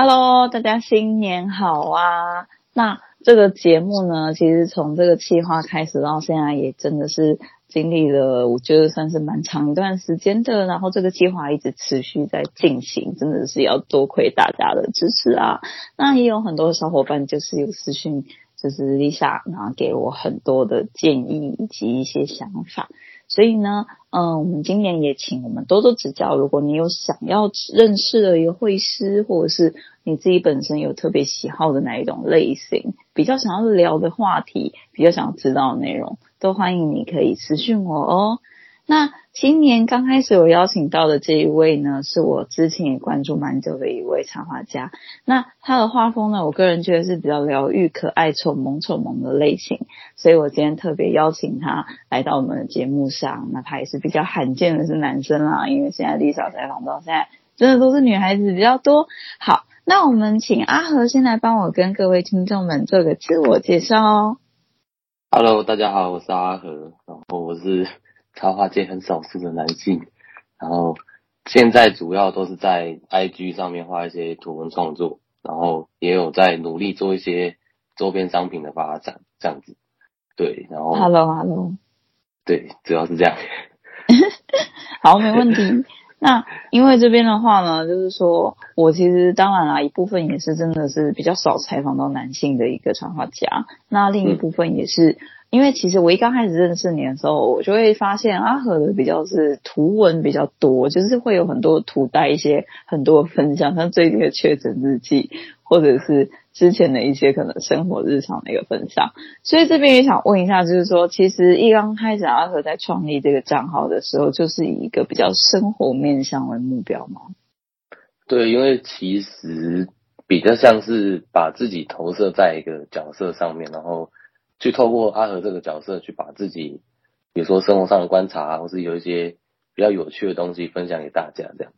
Hello，大家新年好啊！那这个节目呢，其实从这个企划开始到现在，也真的是经历了，我觉得算是蛮长一段时间的。然后这个计划一直持续在进行，真的是要多亏大家的支持啊！那也有很多小伙伴就是有私讯，就是 Lisa，然后给我很多的建议以及一些想法。所以呢，嗯，我们今年也请我们多多指教。如果你有想要认识的一个会师，或者是你自己本身有特别喜好的哪一种类型，比较想要聊的话题，比较想要知道的内容，都欢迎你可以私讯我哦。那今年刚开始我邀请到的这一位呢，是我之前也关注蛮久的一位插画家。那他的画风呢，我个人觉得是比较疗愈、可爱、丑萌、丑萌的类型，所以我今天特别邀请他来到我们的节目上。那他也是比较罕见的是男生啦，因为现在 Lisa 采访到现在，真的都是女孩子比较多。好，那我们请阿和先来帮我跟各位听众们做个自我介绍哦。Hello，大家好，我是阿和，然后我是。插画界很少数的男性，然后现在主要都是在 IG 上面画一些图文创作，然后也有在努力做一些周边商品的发展，这样子。对，然后 Hello Hello，对，主要是这样。好，没问题。那因为这边的话呢，就是说我其实当然啦，一部分也是真的是比较少采访到男性的一个插画家，那另一部分也是。因为其实我一刚开始认识你的时候，我就会发现阿和的比较是图文比较多，就是会有很多图带一些很多分享，像最近的确诊日记，或者是之前的一些可能生活日常的一个分享。所以这边也想问一下，就是说，其实一刚开始阿和在创立这个账号的时候，就是以一个比较生活面向为目标吗？对，因为其实比较像是把自己投射在一个角色上面，然后。去透过阿和这个角色，去把自己，比如说生活上的观察啊，或是有一些比较有趣的东西分享给大家，这样。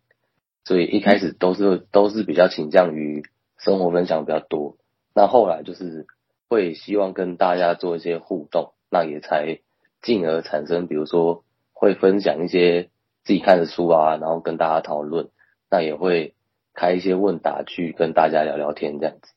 所以一开始都是都是比较倾向于生活分享比较多，那后来就是会希望跟大家做一些互动，那也才进而产生，比如说会分享一些自己看的书啊，然后跟大家讨论，那也会开一些问答去跟大家聊聊天这样子。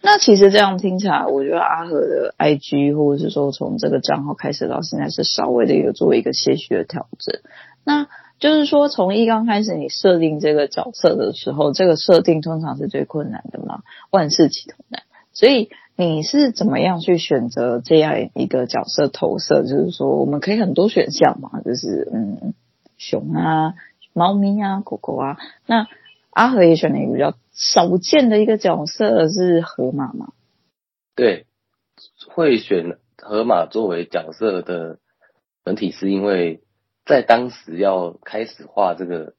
那其实这样听起来，我觉得阿和的 IG 或者是说从这个账号开始到现在是稍微的有做一个些许的调整。那就是说，从一刚开始你设定这个角色的时候，这个设定通常是最困难的嘛，万事起头难。所以你是怎么样去选择这样一个角色投射？就是说，我们可以很多选项嘛，就是嗯，熊啊、猫咪啊、狗狗啊。那阿和也选了一个比较少见的一个角色是河马吗？对，会选河马作为角色的本体是因为在当时要开始画这个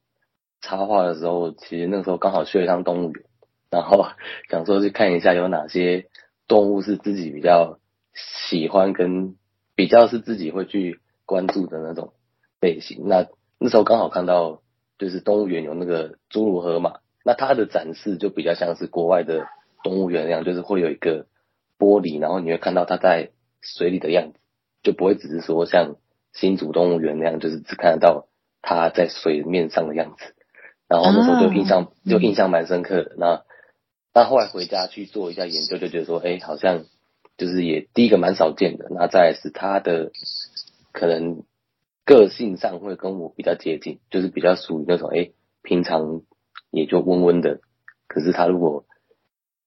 插画的时候，其实那时候刚好去了一趟动物园，然后想说去看一下有哪些动物是自己比较喜欢跟比较是自己会去关注的那种类型。那那时候刚好看到。就是动物园有那个侏儒河马，那它的展示就比较像是国外的动物园那样，就是会有一个玻璃，然后你会看到它在水里的样子，就不会只是说像新竹动物园那样，就是只看得到它在水面上的样子。然后那时候就印象就印象蛮深刻的。那那后来回家去做一下研究，就觉得说，哎，好像就是也第一个蛮少见的。那再来是它的可能。个性上会跟我比较接近，就是比较属于那种哎，平常也就温温的。可是他如果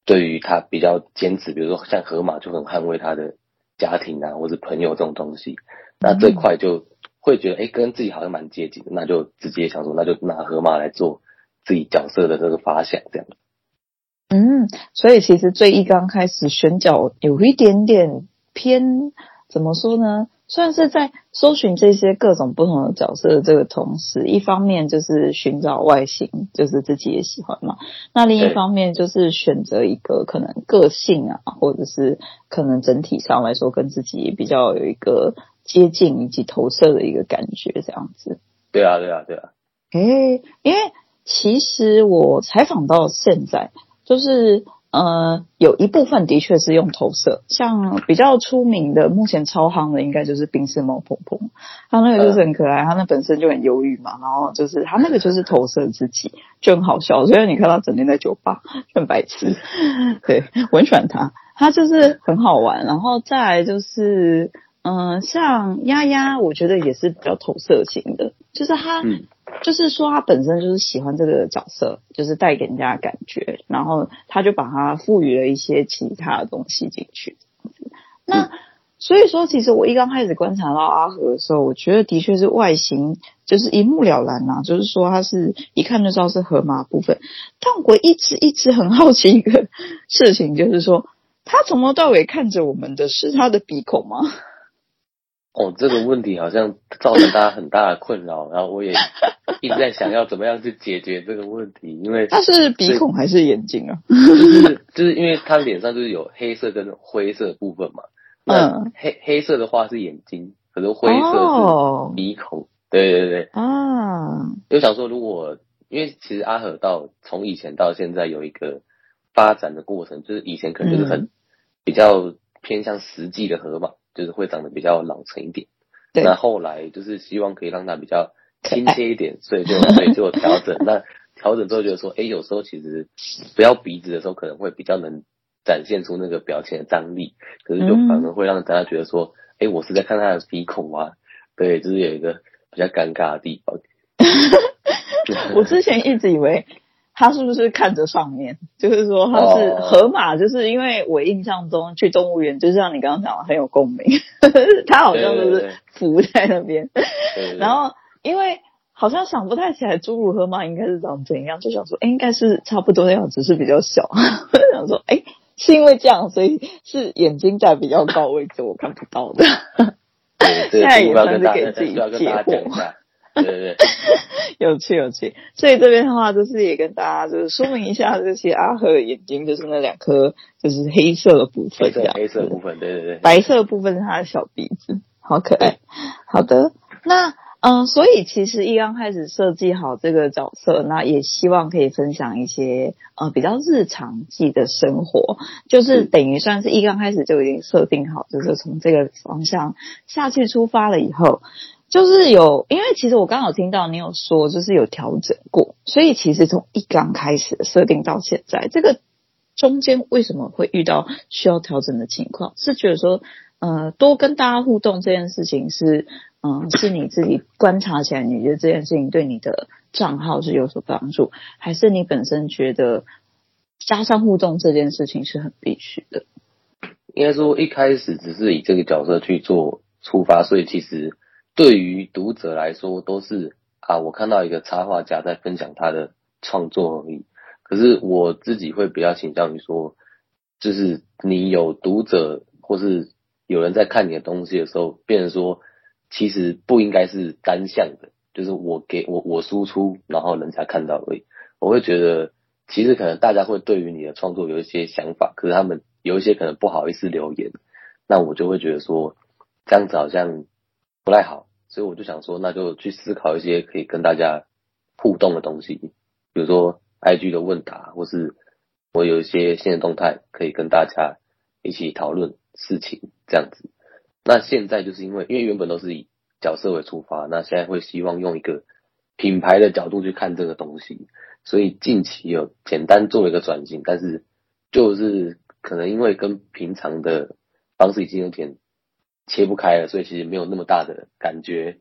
对于他比较坚持，比如说像河马就很捍卫他的家庭啊，或者朋友这种东西，那这块就会觉得哎，跟自己好像蛮接近，那就直接想说，那就拿河马来做自己角色的这个发想，这样。嗯，所以其实最一刚开始选角有一点点偏，怎么说呢？算是在搜寻这些各种不同的角色的这个同时，一方面就是寻找外形，就是自己也喜欢嘛。那另一方面就是选择一个可能个性啊，或者是可能整体上来说跟自己比较有一个接近以及投射的一个感觉，这样子。对啊，对啊，对啊。诶，因为其实我采访到现在，就是。呃，有一部分的确是用投射，像比较出名的，目前超夯的应该就是冰室猫婆婆。它那个就是很可爱，他那本身就很忧郁嘛，然后就是它那个就是投射自己，就很好笑，所以你看他整天在酒吧，就很白痴，对，我很喜欢他，他就是很好玩，然后再来就是。嗯、呃，像丫丫，我觉得也是比较投射型的，就是他，嗯、就是说他本身就是喜欢这个角色，就是带给人家的感觉，然后他就把它赋予了一些其他的东西进去。那、嗯、所以说，其实我一刚开始观察到阿和的时候，我觉得的确是外形就是一目了然呐、啊，就是说他是一看就知道是河马部分。但我一直一直很好奇一个事情，就是说他从头到尾看着我们的是他的鼻孔吗？哦，这个问题好像造成大家很大的困扰，然后我也一直在想要怎么样去解决这个问题，因为他是鼻孔还是眼睛啊？就是就是因为他脸上就是有黑色跟灰色部分嘛，嗯，黑黑色的话是眼睛，可是灰色是鼻孔，哦、对对对啊，就想说如果因为其实阿和到从以前到现在有一个发展的过程，就是以前可能就是很、嗯、比较偏向实际的河马。就是会长得比较老成一点，那后来就是希望可以让它比较亲切一点，所以就所以就调整。那调整之后觉得说，哎，有时候其实不要鼻子的时候，可能会比较能展现出那个表情的张力，可是就反而会让大家觉得说，哎、嗯，我是在看他的鼻孔啊，对，就是有一个比较尴尬的地方。我之前一直以为。他是不是看着上面？就是说他是河马，就是因为我印象中去动物园，就是像你刚刚讲的很有共鸣，他好像就是浮在那边。然后因为好像想不太起来，侏儒河马应该是长怎样，就想说，哎，应该是差不多的样子，是比较小。我 就想说，哎，是因为这样，所以是眼睛在比较高位置，我看不到的。现在也算是给自己解惑。对对对，有趣有趣。所以这边的话，就是也跟大家就是说明一下，这些阿赫的眼睛就是那两颗，就是黑色的部分。黑色的部分，对对对。白色的部分是他的小鼻子，好可爱。好的，那嗯，所以其实一刚开始设计好这个角色，那也希望可以分享一些呃比较日常系的生活，就是等于算是一刚开始就已经设定好，就是从这个方向下去出发了以后。就是有，因为其实我刚好听到你有说，就是有调整过，所以其实从一刚开始设定到现在，这个中间为什么会遇到需要调整的情况？是觉得说，呃，多跟大家互动这件事情是，嗯、是你自己观察起来，你觉得这件事情对你的账号是有所帮助，还是你本身觉得加上互动这件事情是很必须的？应该说一开始只是以这个角色去做出发，所以其实。对于读者来说，都是啊，我看到一个插画家在分享他的创作而已。可是我自己会比较倾向于说，就是你有读者或是有人在看你的东西的时候，变成说，其实不应该是单向的，就是我给我我输出，然后人家看到而已。我会觉得，其实可能大家会对于你的创作有一些想法，可是他们有一些可能不好意思留言，那我就会觉得说，这样子好像不太好。所以我就想说，那就去思考一些可以跟大家互动的东西，比如说 IG 的问答，或是我有一些新的动态可以跟大家一起讨论事情这样子。那现在就是因为，因为原本都是以角色为出发，那现在会希望用一个品牌的角度去看这个东西，所以近期有简单做一个转型，但是就是可能因为跟平常的方式已经有点。切不开了，所以其实没有那么大的感觉。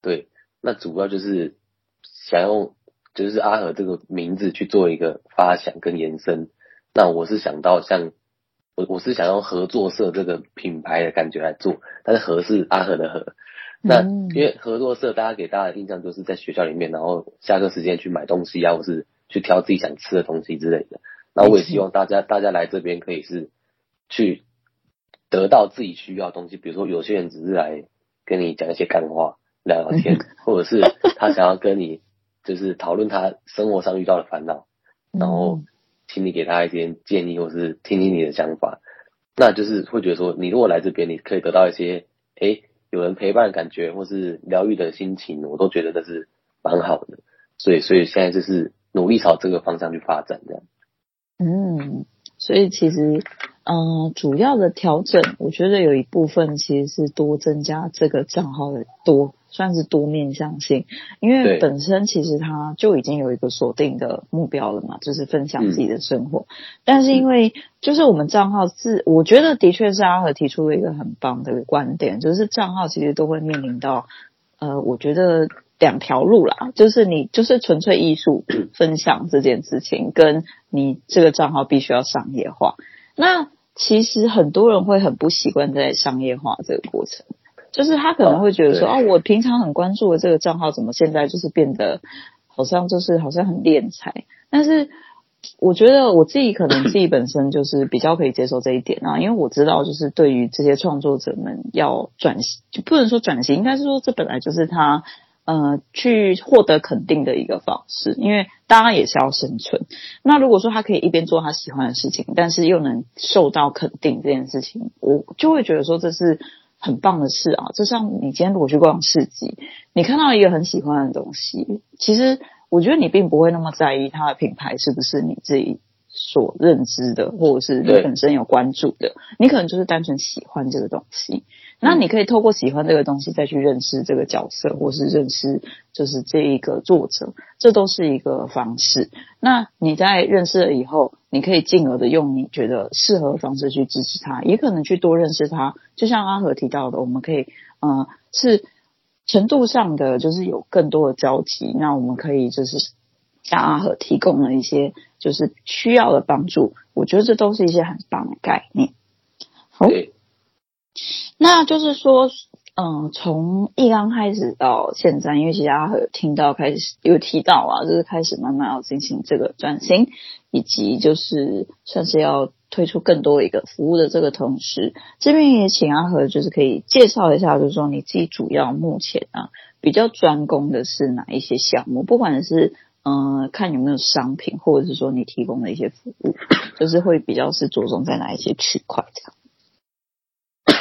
对，那主要就是想用就是阿和这个名字去做一个发想跟延伸。那我是想到像我我是想用合作社这个品牌的感觉来做，但是和是阿和的和。那因为合作社大家给大家的印象就是在学校里面，然后下课时间去买东西啊，或是去挑自己想吃的东西之类的。那我也希望大家大家来这边可以是去。得到自己需要的东西，比如说有些人只是来跟你讲一些干话、聊聊天，或者是他想要跟你就是讨论他生活上遇到的烦恼，然后请你给他一些建议，或是听听你的想法，那就是会觉得说，你如果来这边，你可以得到一些诶有人陪伴的感觉，或是疗愈的心情，我都觉得这是蛮好的。所以，所以现在就是努力朝这个方向去发展，这样。嗯。所以其实，嗯、呃，主要的调整，我觉得有一部分其实是多增加这个账号的多，算是多面向性，因为本身其实它就已经有一个锁定的目标了嘛，就是分享自己的生活。嗯、但是因为就是我们账号自，我觉得的确是阿和提出了一个很棒的观点，就是账号其实都会面临到，呃，我觉得。两条路啦，就是你就是纯粹艺术分享这件事情，跟你这个账号必须要商业化。那其实很多人会很不习惯在商业化这个过程，就是他可能会觉得说，哦，哦，我平常很关注的这个账号，怎么现在就是变得好像就是好像很敛财？但是我觉得我自己可能自己本身就是比较可以接受这一点啊，因为我知道就是对于这些创作者们要转型，就不能说转型，应该是说这本来就是他。呃，去获得肯定的一个方式，因为当然也是要生存。那如果说他可以一边做他喜欢的事情，但是又能受到肯定这件事情，我就会觉得说这是很棒的事啊。就像你今天如果去逛市集，你看到一个很喜欢的东西，其实我觉得你并不会那么在意它的品牌是不是你自己所认知的，或者是你本身有关注的，你可能就是单纯喜欢这个东西。那你可以透过喜欢这个东西，再去认识这个角色，或是认识就是这一个作者，这都是一个方式。那你在认识了以后，你可以进而的用你觉得适合的方式去支持他，也可能去多认识他。就像阿和提到的，我们可以，呃，是程度上的，就是有更多的交集。那我们可以就是向阿和提供了一些就是需要的帮助。我觉得这都是一些很棒的概念。好。那就是说，嗯，从一刚开始到现在，因为其实阿和有听到开始有提到啊，就是开始慢慢要进行这个转型，以及就是算是要推出更多一个服务的这个同时，这边也请阿和就是可以介绍一下，就是说你自己主要目前啊比较专攻的是哪一些项目，不管是嗯看有没有商品，或者是说你提供的一些服务，就是会比较是着重在哪一些区块这样。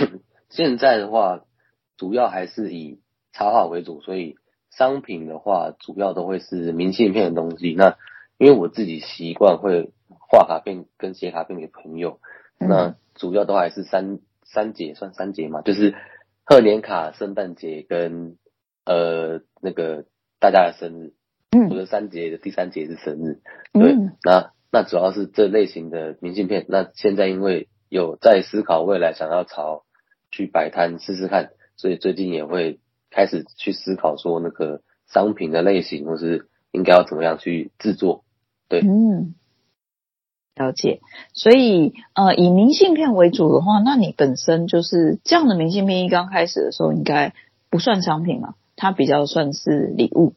现在的话，主要还是以插画为主，所以商品的话，主要都会是明信片的东西。那因为我自己习惯会画卡片跟写卡片给朋友，嗯、那主要都还是三三节，算三节嘛，就是贺年卡、圣诞节跟呃那个大家的生日。嗯，我的三节的第三节是生日。对，嗯、那那主要是这类型的明信片。那现在因为有在思考未来，想要朝去摆摊试试看，所以最近也会开始去思考说那个商品的类型，或是应该要怎么样去制作。对，嗯，了解。所以呃，以明信片为主的话，那你本身就是这样的明信片，一刚开始的时候应该不算商品嘛？它比较算是礼物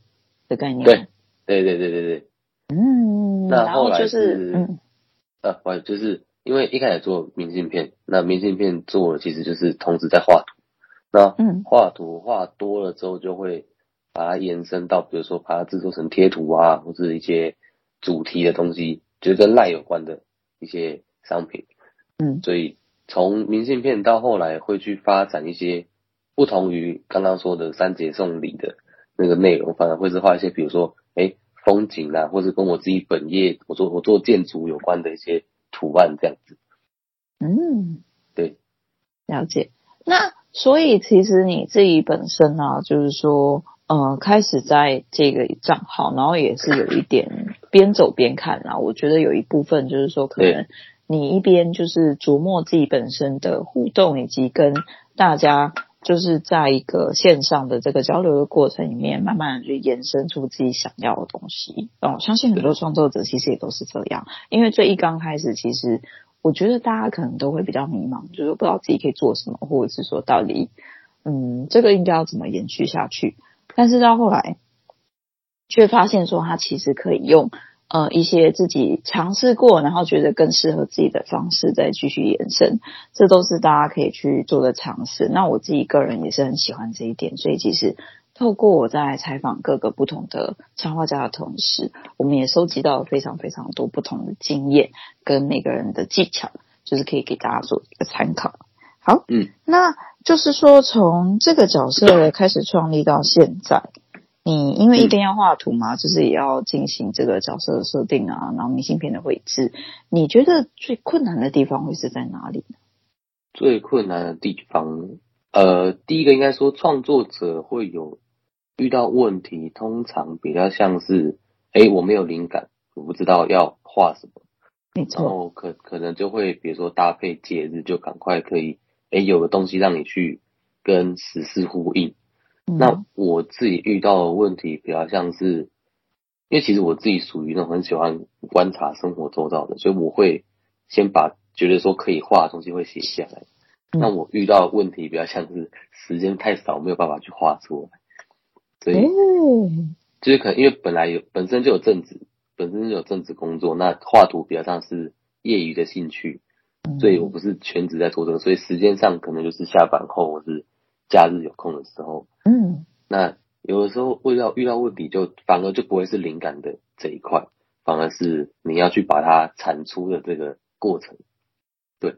的概念。对，对对对对对。嗯，那后来就是嗯，呃，我就是。因为一开始做明信片，那明信片做了其实就是同时在画图，那画图画多了之后，就会把它延伸到，比如说把它制作成贴图啊，或者一些主题的东西，就是跟赖有关的一些商品。嗯，所以从明信片到后来会去发展一些不同于刚刚说的三节送礼的那个内容，反而会是画一些，比如说哎风景啊，或者跟我自己本业我做我做建筑有关的一些。图案这样子，嗯，对，了解。那所以其实你自己本身呢、啊，就是说，呃，开始在这个账号，然后也是有一点边走边看啊。我觉得有一部分就是说，可能你一边就是琢磨自己本身的互动，以及跟大家。就是在一个线上的这个交流的过程里面，慢慢的去延伸出自己想要的东西。哦，相信很多创作者其实也都是这样，因为最一刚开始，其实我觉得大家可能都会比较迷茫，就是不知道自己可以做什么，或者是说到底，嗯，这个应该要怎么延续下去。但是到后来，却发现说，他其实可以用。呃，一些自己尝试过，然后觉得更适合自己的方式，再继续延伸，这都是大家可以去做的尝试。那我自己个人也是很喜欢这一点，所以其实透过我在采访各个不同的插画家的同时，我们也收集到了非常非常多不同的经验跟每个人的技巧，就是可以给大家做一个参考。好，嗯，那就是说从这个角色开始创立到现在。你因为一边要画图嘛，就是也要进行这个角色的设定啊，然后明信片的绘制。你觉得最困难的地方会是在哪里呢？最困难的地方，呃，第一个应该说创作者会有遇到问题，通常比较像是，哎，我没有灵感，我不知道要画什么，没错。然后可可能就会比如说搭配节日，就赶快可以，哎，有个东西让你去跟时事呼应。嗯。那我自己遇到的问题比较像是，因为其实我自己属于那种很喜欢观察生活周遭的，所以我会先把。觉得说可以画的东西会写下来，那我遇到的问题比较像是时间太少，没有办法去画出来，所以就是可能因为本来有本身就有正职，本身就有正职工作，那画图比较像是业余的兴趣，所以我不是全职在做这个，所以时间上可能就是下班后或是假日有空的时候，嗯，那有的时候遇到遇到问题就反而就不会是灵感的这一块，反而是你要去把它产出的这个过程。对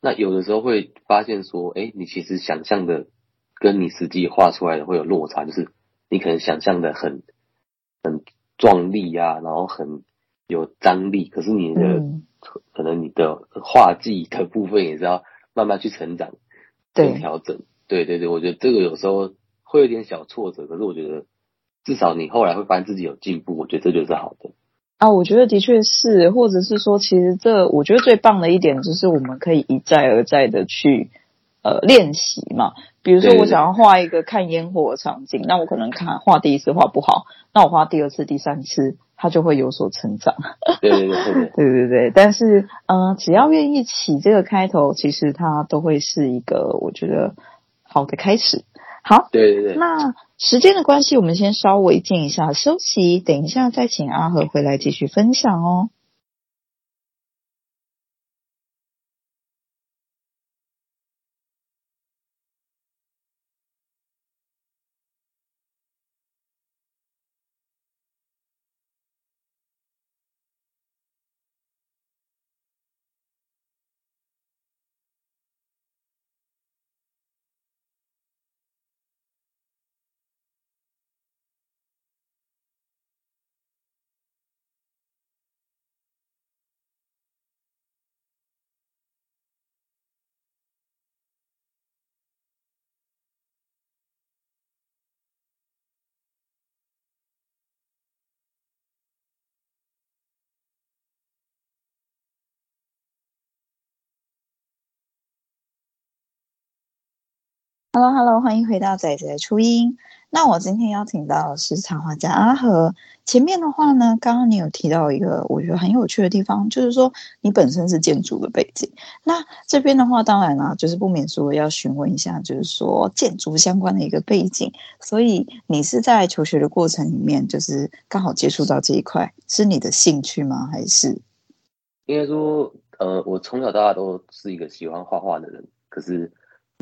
那有的时候会发现说，哎，你其实想象的跟你实际画出来的会有落差，就是你可能想象的很很壮丽呀，然后很有张力，可是你的、嗯、可能你的画技的部分也是要慢慢去成长、对调整。对对对，我觉得这个有时候会有点小挫折，可是我觉得至少你后来会发现自己有进步，我觉得这就是好的啊。我觉得的确是，或者是说，其实这我觉得最棒的一点就是我们可以一再而再的去呃练习嘛。比如说我想要画一个看烟火的场景，那我可能看画第一次画不好，那我画第二次、第三次，它就会有所成长。对对对对对 对对。但是嗯，只要愿意起这个开头，其实它都会是一个我觉得。好的开始。好，对对对。那时间的关系，我们先稍微静一下休息，等一下再请阿和回来继续分享哦。Hello，Hello，欢迎回到仔仔初音。那我今天邀请到的是插画家阿和。前面的话呢，刚刚你有提到一个我觉得很有趣的地方，就是说你本身是建筑的背景。那这边的话，当然啦，就是不免说要询问一下，就是说建筑相关的一个背景。所以你是在求学的过程里面，就是刚好接触到这一块，是你的兴趣吗？还是应该说，呃，我从小到大都是一个喜欢画画的人，可是。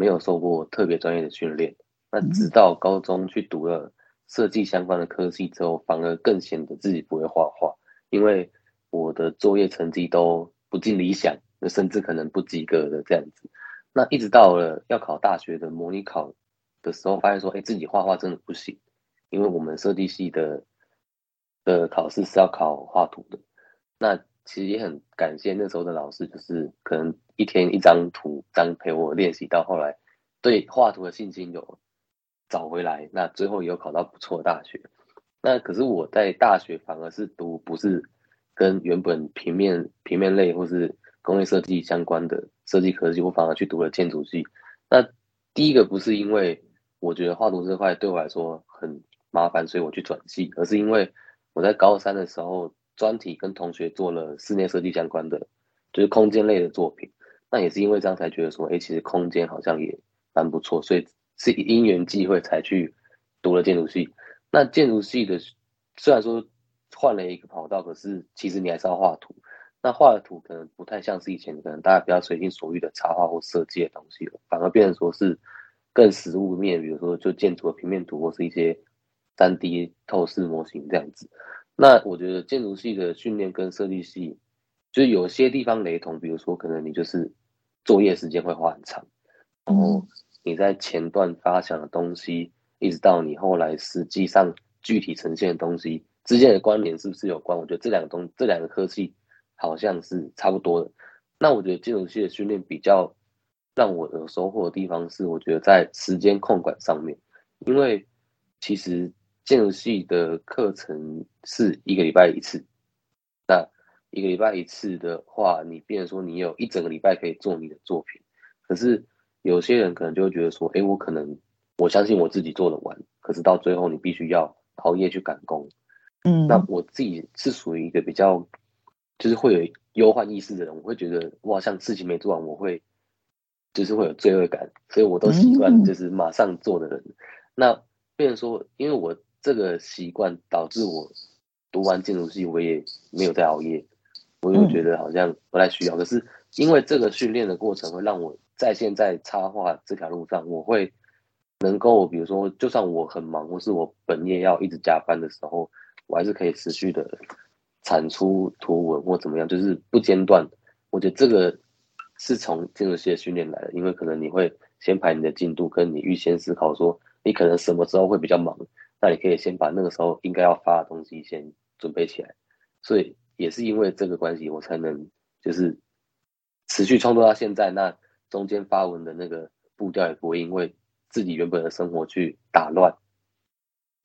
没有受过特别专业的训练，那直到高中去读了设计相关的科系之后，反而更显得自己不会画画，因为我的作业成绩都不尽理想，甚至可能不及格的这样子。那一直到了要考大学的模拟考的时候，发现说，哎，自己画画真的不行，因为我们设计系的的考试是要考画图的，那。其实也很感谢那时候的老师，就是可能一天一张图，这样陪我练习，到后来对画图的信心有找回来。那最后也有考到不错的大学。那可是我在大学反而是读不是跟原本平面平面类或是工业设计相关的设计科技，我反而去读了建筑系。那第一个不是因为我觉得画图这块对我来说很麻烦，所以我去转系，而是因为我在高三的时候。专题跟同学做了室内设计相关的，就是空间类的作品。那也是因为这样才觉得说，哎、其实空间好像也蛮不错，所以是因缘际会才去读了建筑系。那建筑系的虽然说换了一个跑道，可是其实你还是要画图。那画的图可能不太像是以前可能大家比较随心所欲的插画或设计的东西了，反而变成说是更实物面，比如说就建筑的平面图或是一些三 D 透视模型这样子。那我觉得建筑系的训练跟设计系，就是有些地方雷同，比如说可能你就是作业时间会花很长，然后你在前段发想的东西，一直到你后来实际上具体呈现的东西之间的关联是不是有关？我觉得这两个东这两个科系好像是差不多的。那我觉得建筑系的训练比较让我有收获的地方是，我觉得在时间控管上面，因为其实建筑系的课程是一个礼拜一次，那一个礼拜一次的话，你变成说你有一整个礼拜可以做你的作品，可是有些人可能就会觉得说，哎，我可能我相信我自己做得完，可是到最后你必须要熬夜去赶工，嗯，那我自己是属于一个比较就是会有。忧患意识的人，我会觉得哇，像事情没做完，我会就是会有罪恶感，所以我都习惯就是马上做的人。嗯、那变成说，因为我这个习惯导致我读完建筑系，我也没有再熬夜，我又觉得好像不太需要。嗯、可是因为这个训练的过程，会让我在现在插画这条路上，我会能够，比如说，就算我很忙，或是我本业要一直加班的时候，我还是可以持续的。产出图文或怎么样，就是不间断。我觉得这个是从建筑系的训练来的，因为可能你会先排你的进度，跟你预先思考说你可能什么时候会比较忙，那你可以先把那个时候应该要发的东西先准备起来。所以也是因为这个关系，我才能就是持续创作到现在。那中间发文的那个步调也不会因为自己原本的生活去打乱。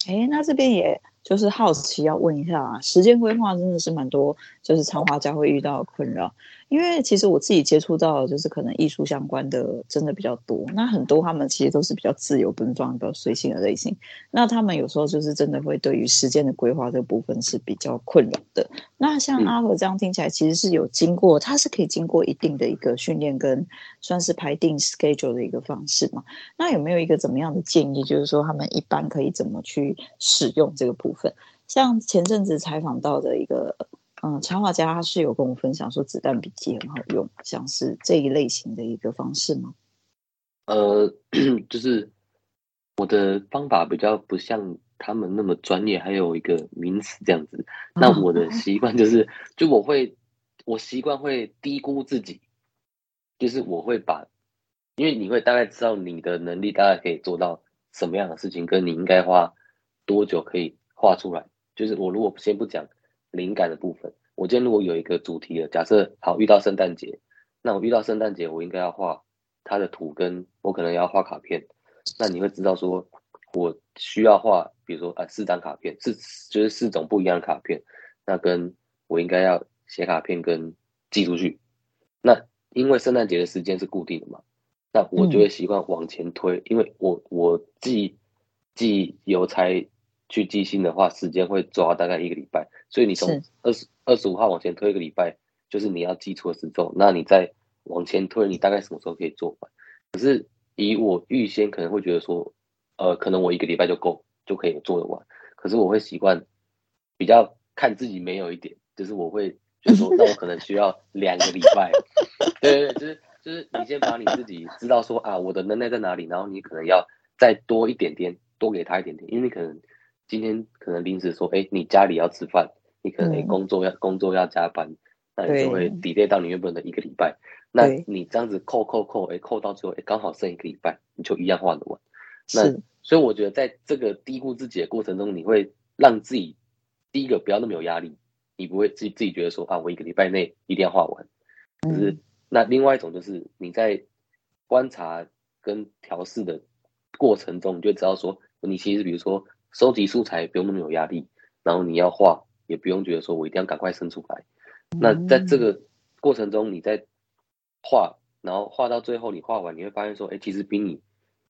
哎，那这边也。就是好奇要问一下啊，时间规划真的是蛮多，就是插画家会遇到的困扰。因为其实我自己接触到的就是可能艺术相关的真的比较多，那很多他们其实都是比较自由奔放、比较随性的类型。那他们有时候就是真的会对于时间的规划这个部分是比较困扰的。那像阿和这样听起来，其实是有经过，他是可以经过一定的一个训练跟算是排定 schedule 的一个方式嘛？那有没有一个怎么样的建议？就是说他们一般可以怎么去使用这个部分？像前阵子采访到的一个。嗯，插画家他是有跟我分享说子弹笔记很好用，像是这一类型的一个方式吗？呃，就是我的方法比较不像他们那么专业，还有一个名词这样子。那我的习惯就是，就我会，我习惯会低估自己，就是我会把，因为你会大概知道你的能力大概可以做到什么样的事情，跟你应该花多久可以画出来。就是我如果先不讲。灵感的部分，我今天如果有一个主题了，假设好遇到圣诞节，那我遇到圣诞节，我应该要画它的图，跟我可能要画卡片，那你会知道说，我需要画，比如说啊四张卡片，四就是四种不一样的卡片，那跟我应该要写卡片跟寄出去，那因为圣诞节的时间是固定的嘛，那我就会习惯往前推，嗯、因为我我寄寄邮差。去寄信的话，时间会抓大概一个礼拜，所以你从二十二十五号往前推一个礼拜，就是你要寄出的时候，那你再往前推，你大概什么时候可以做完？可是以我预先可能会觉得说，呃，可能我一个礼拜就够，就可以做得完。可是我会习惯比较看自己没有一点，就是我会就是说，那我可能需要两个礼拜。对对对，就是就是你先把你自己知道说啊，我的能耐在哪里，然后你可能要再多一点点，多给他一点点，因为你可能。今天可能临时说，哎，你家里要吃饭，你可能工作要、嗯、工作要加班，那你就会 delay 到你原本的一个礼拜。那你这样子扣扣扣，哎，扣到最后，哎，刚好剩一个礼拜，你就一样画得完。那所以我觉得，在这个低估自己的过程中，你会让自己第一个不要那么有压力，你不会自己自己觉得说啊，我一个礼拜内一定要画完。就是、嗯、那另外一种就是你在观察跟调试的过程中，你就知道说，你其实比如说。收集素材不用那么有压力，然后你要画也不用觉得说我一定要赶快生出来。那在这个过程中，你在画，然后画到最后你画完，你会发现说，哎，其实比你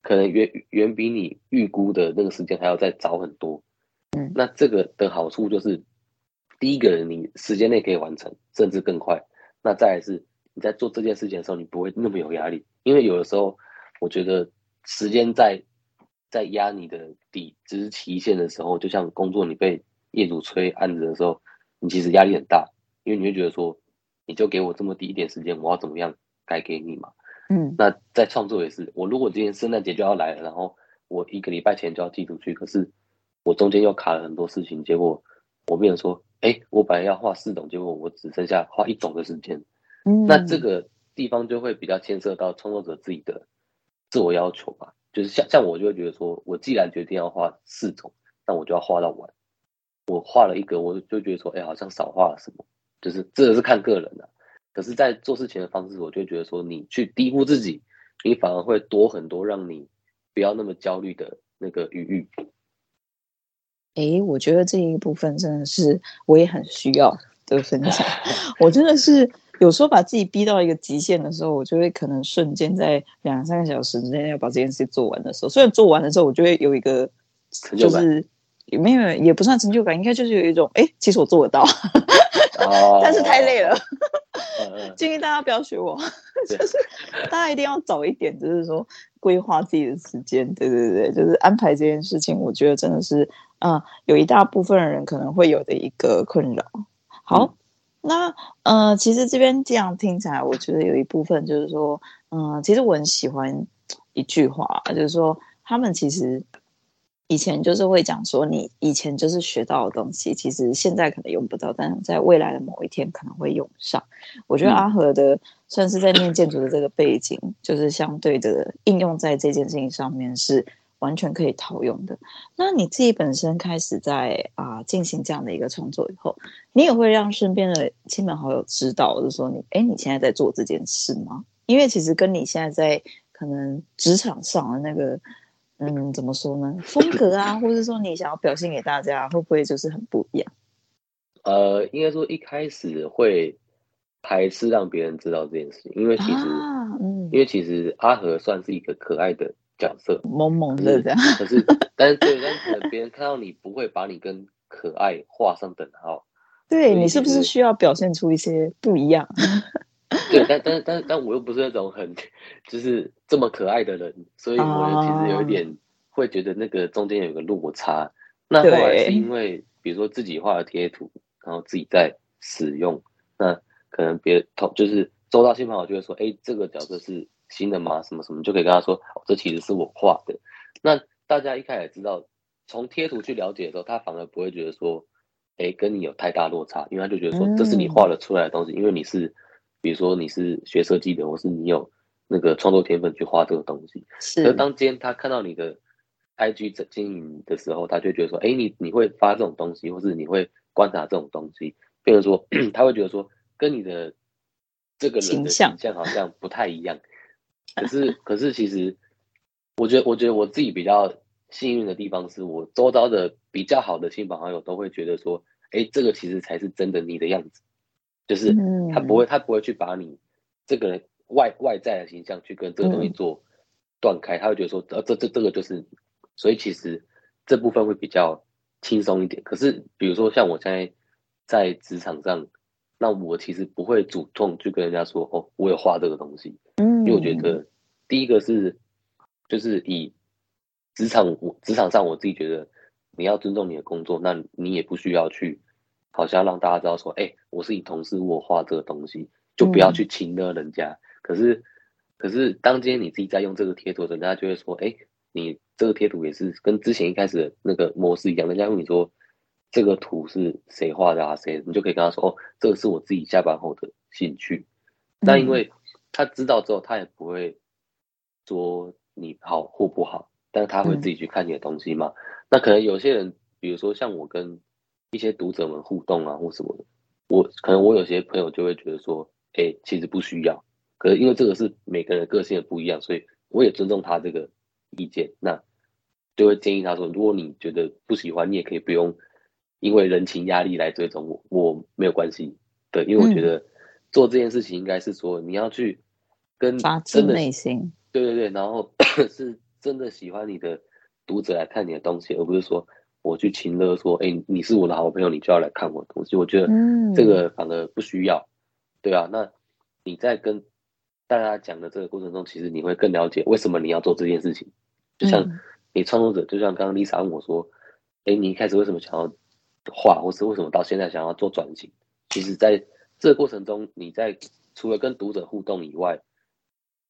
可能远远比你预估的那个时间还要再早很多。嗯，那这个的好处就是，第一个你时间内可以完成，甚至更快。那再来是你在做这件事情的时候，你不会那么有压力，因为有的时候我觉得时间在。在压你的底就是期限的时候，就像工作你被业主催案子的时候，你其实压力很大，因为你会觉得说，你就给我这么低一点时间，我要怎么样该给你嘛？嗯，那在创作也是，我如果今天圣诞节就要来了，然后我一个礼拜前就要寄出去，可是我中间又卡了很多事情，结果我变成说，哎，我本来要画四种，结果我只剩下画一种的时间，嗯，那这个地方就会比较牵涉到创作者自己的自我要求吧。就是像像我就会觉得说，我既然决定要画四种，那我就要画到完。我画了一个，我就觉得说，哎，好像少画了什么，就是这个是看个人的。可是，在做事情的方式，我就觉得说，你去低估自己，你反而会多很多，让你不要那么焦虑的那个余裕。哎，我觉得这一部分真的是我也很需要的分享。我真的是有时候把自己逼到一个极限的时候，我就会可能瞬间在两三个小时之内要把这件事做完的时候，虽然做完的时候，我就会有一个就是。也没有，也不算成就感，应该就是有一种，哎，其实我做得到，哦、但是太累了。建议大家不要学我，就是大家一定要早一点，就是说规划自己的时间，对对对，就是安排这件事情。我觉得真的是，嗯、呃，有一大部分人可能会有的一个困扰。好，嗯、那呃，其实这边这样听起来，我觉得有一部分就是说，嗯、呃，其实我很喜欢一句话，就是说他们其实。以前就是会讲说，你以前就是学到的东西，其实现在可能用不到，但是在未来的某一天可能会用上。我觉得阿和的算是在念建筑的这个背景，就是相对的应用在这件事情上面是完全可以套用的。那你自己本身开始在啊进行这样的一个创作以后，你也会让身边的亲朋好友知道，就是说你哎你现在在做这件事吗？因为其实跟你现在在可能职场上的那个。嗯，怎么说呢？风格啊，或者说你想要表现给大家，会不会就是很不一样？呃，应该说一开始会排斥让别人知道这件事情，因为其实，啊、嗯，因为其实阿和算是一个可爱的角色，萌萌的这样。可是，但是对，但是可能别人看到你不会把你跟可爱画上等号。对，你是不是需要表现出一些不一样？对，但但但但我又不是那种很就是这么可爱的人，所以我其实有一点会觉得那个中间有个落差。那后来是因为比如说自己画的贴图，然后自己在使用，那可能别同就是周到新朋友就会说，哎，这个角色是新的吗？什么什么就可以跟他说，哦，这其实是我画的。那大家一开始知道从贴图去了解的时候，他反而不会觉得说，哎，跟你有太大落差，因为他就觉得说这是你画了出来的东西，因为你是。比如说你是学设计的，或是你有那个创作天分去画这个东西。是。而当今天他看到你的 IG 经营的时候，他就觉得说，哎，你你会发这种东西，或是你会观察这种东西，变成说 他会觉得说，跟你的这个人的形象好像不太一样。可是可是其实，我觉得我觉得我自己比较幸运的地方是，我周遭的比较好的亲朋好友都会觉得说，哎，这个其实才是真的你的样子。就是他不会，他不会去把你这个人外外在的形象去跟这个东西做断开，他会觉得说，呃，这这这个就是，所以其实这部分会比较轻松一点。可是比如说像我现在在职场上，那我其实不会主动去跟人家说，哦，我有画这个东西，因为我觉得第一个是就是以职场我职场上我自己觉得你要尊重你的工作，那你也不需要去。好像让大家知道说，哎、欸，我是你同事，我画这个东西，就不要去轻的人家。嗯、可是，可是当今天你自己在用这个贴图的时候，人家就会说，哎、欸，你这个贴图也是跟之前一开始的那个模式一样。人家问你说，这个图是谁画的啊？谁？你就可以跟他说，哦，这个是我自己下班后的兴趣。那因为他知道之后，他也不会说你好或不好，但是他会自己去看你的东西嘛。嗯、那可能有些人，比如说像我跟。一些读者们互动啊，或什么的，我可能我有些朋友就会觉得说，哎、欸，其实不需要。可是因为这个是每个人个性的不一样，所以我也尊重他这个意见。那就会建议他说，如果你觉得不喜欢，你也可以不用因为人情压力来追踪我，我没有关系。对，因为我觉得做这件事情应该是说，你要去跟发自内心，对对对，然后 是真的喜欢你的读者来看你的东西，而不是说。我去情勒说，哎、欸，你是我的好朋友，你就要来看我的东西。我觉得这个反而不需要，嗯、对啊。那你在跟大家讲的这个过程中，其实你会更了解为什么你要做这件事情。就像你创作者，就像刚刚 Lisa 问我说，哎、欸，你一开始为什么想要画，或是为什么到现在想要做转型？其实在这个过程中，你在除了跟读者互动以外，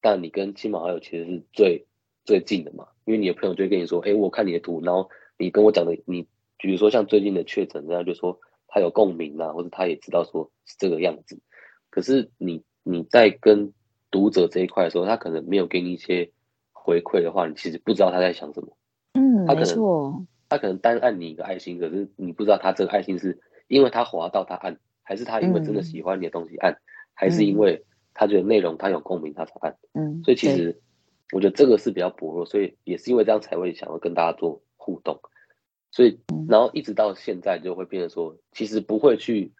但你跟亲朋好友其实是最最近的嘛，因为你的朋友就会跟你说，哎、欸，我看你的图，然后。你跟我讲的，你比如说像最近的确诊，然后就说他有共鸣啊，或者他也知道说是这个样子。可是你你在跟读者这一块的时候，他可能没有给你一些回馈的话，你其实不知道他在想什么。嗯，他可能没错。他可能单按你一个爱心，可是你不知道他这个爱心是因为他滑到他按，还是他因为真的喜欢你的东西按，嗯、还是因为他觉得内容他有共鸣他才按。嗯，所以其实我觉得这个是比较薄弱，所以也是因为这样才会想要跟大家做互动。所以，然后一直到现在就会变成说，其实不会去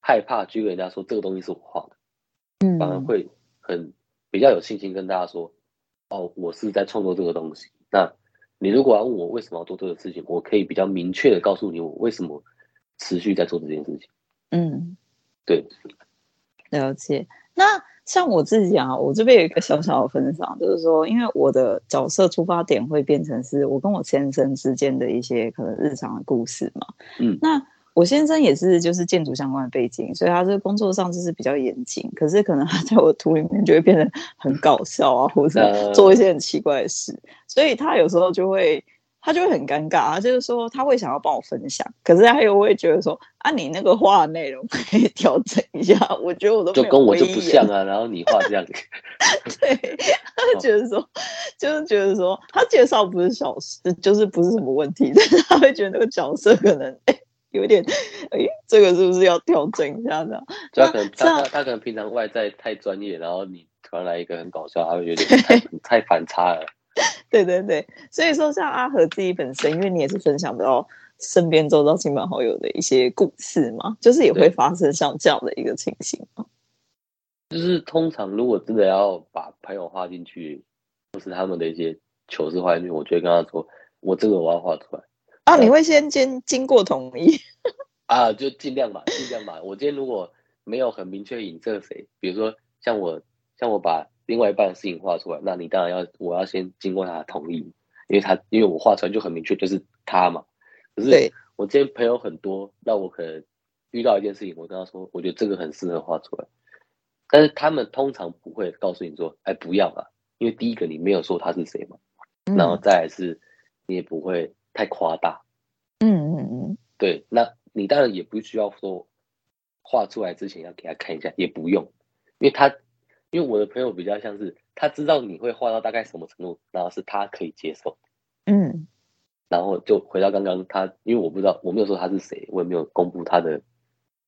害怕去跟人家说这个东西是我画的，嗯，反而会很比较有信心跟大家说，哦，我是在创作这个东西。那你如果要问我为什么要做这个事情，我可以比较明确的告诉你我为什么持续在做这件事情。嗯，对，了解。那像我自己啊，我这边有一个小小的分享，就是说，因为我的角色出发点会变成是我跟我先生之间的一些可能日常的故事嘛。嗯，那。我先生也是，就是建筑相关的背景，所以他这个工作上就是比较严谨。可是可能他在我的图里面就会变得很搞笑啊，或者做一些很奇怪的事。所以他有时候就会，他就会很尴尬。他就是说他会想要帮我分享，可是他又会觉得说啊，你那个画的内容可以调整一下。我觉得我都就跟我就不像啊，然后你画这样，对，他就觉得说，就是觉得说他介绍不是小事，就是不是什么问题，但是他会觉得那个角色可能。有点，哎，这个是不是要调整一下呢？就他可能他他可能平常外在太专业，然后你突然来一个很搞笑，他会有点太 太反差了。对对对，所以说像阿和自己本身，因为你也是分享到身边周遭亲朋好友的一些故事嘛，就是也会发生像这样的一个情形吗？就是通常如果真的要把朋友画进去，或是他们的一些糗事画进去，我就会跟他说，我这个我要画出来。啊，你会先经经过同意啊，就尽量吧，尽量吧。我今天如果没有很明确引射谁，比如说像我，像我把另外一半的事情画出来，那你当然要，我要先经过他的同意，因为他因为我画出来就很明确就是他嘛。可是我今天朋友很多，那我可能遇到一件事情，我跟他说，我觉得这个很适合画出来，但是他们通常不会告诉你说，哎，不要了，因为第一个你没有说他是谁嘛，然后再来是，你也不会。太夸大，嗯嗯嗯，对，那你当然也不需要说画出来之前要给他看一下，也不用，因为他，因为我的朋友比较像是他知道你会画到大概什么程度，然后是他可以接受，嗯，然后就回到刚刚他，因为我不知道我没有说他是谁，我也没有公布他的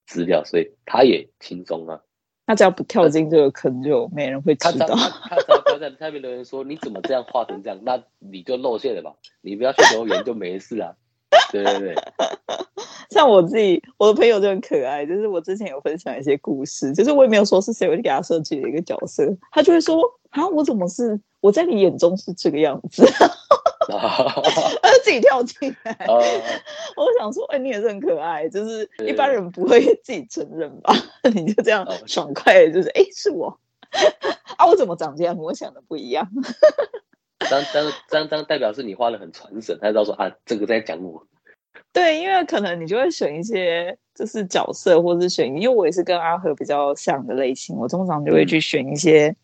资料，所以他也轻松啊。他只要不跳进这个坑，就没人会知道。他他只要不要在下面留言说，你怎么这样画成这样，那你就露馅了吧。你不要去留言就没事啊。对对对。像我自己，我的朋友就很可爱，就是我之前有分享一些故事，就是我也没有说是谁，我就给他设计了一个角色，他就会说啊，我怎么是我在你眼中是这个样子。他 自己跳进来，我想说，哎，你也是很可爱，就是一般人不会 自己承认吧？你就这样爽快，就是哎，是我啊，我怎么长这样？我想的不一样。当当当当代表是你画的很传神，他知道说啊，这个在讲我。对，因为可能你就会选一些就是角色，或是选，因为我也是跟阿和比较像的类型，我通常就会去选一些。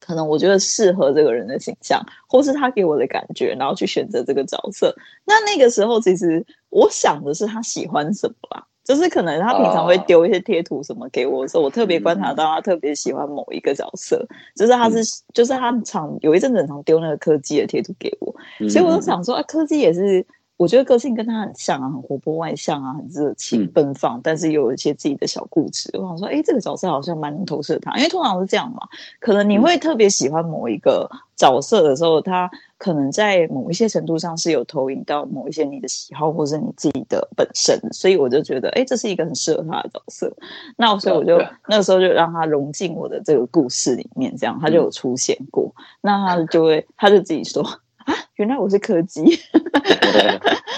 可能我觉得适合这个人的形象，或是他给我的感觉，然后去选择这个角色。那那个时候，其实我想的是他喜欢什么啦，就是可能他平常会丢一些贴图什么给我的时候，我特别观察到他特别喜欢某一个角色，就是他是，就是他常有一阵子常丢那个柯基的贴图给我，所以我就想说啊，柯基也是。我觉得个性跟他很像啊，很活泼外向啊，很热情奔放，嗯、但是又有一些自己的小固执。我想说，哎，这个角色好像蛮能投射他，因为通常是这样嘛。可能你会特别喜欢某一个角色的时候，他可能在某一些程度上是有投影到某一些你的喜好，或是你自己的本身。所以我就觉得，哎，这是一个很适合他的角色。那所以我就那个时候就让他融进我的这个故事里面，这样他就有出现过。嗯、那他就会，他就自己说。啊，原来我是柯基，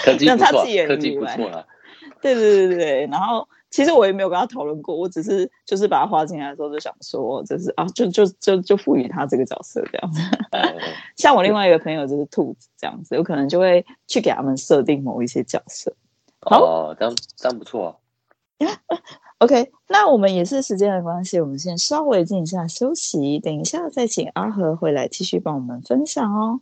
柯 基不错，柯基不错啊。对对对对，然后其实我也没有跟他讨论过，我只是就是把他画进来的时候就想说，就是啊，就就就就赋予他这个角色这样子。像我另外一个朋友就是兔子这样子，有可能就会去给他们设定某一些角色。哦，这样这样不错啊。OK，那我们也是时间的关系，我们先稍微静一下休息，等一下再请阿和回来继续帮我们分享哦。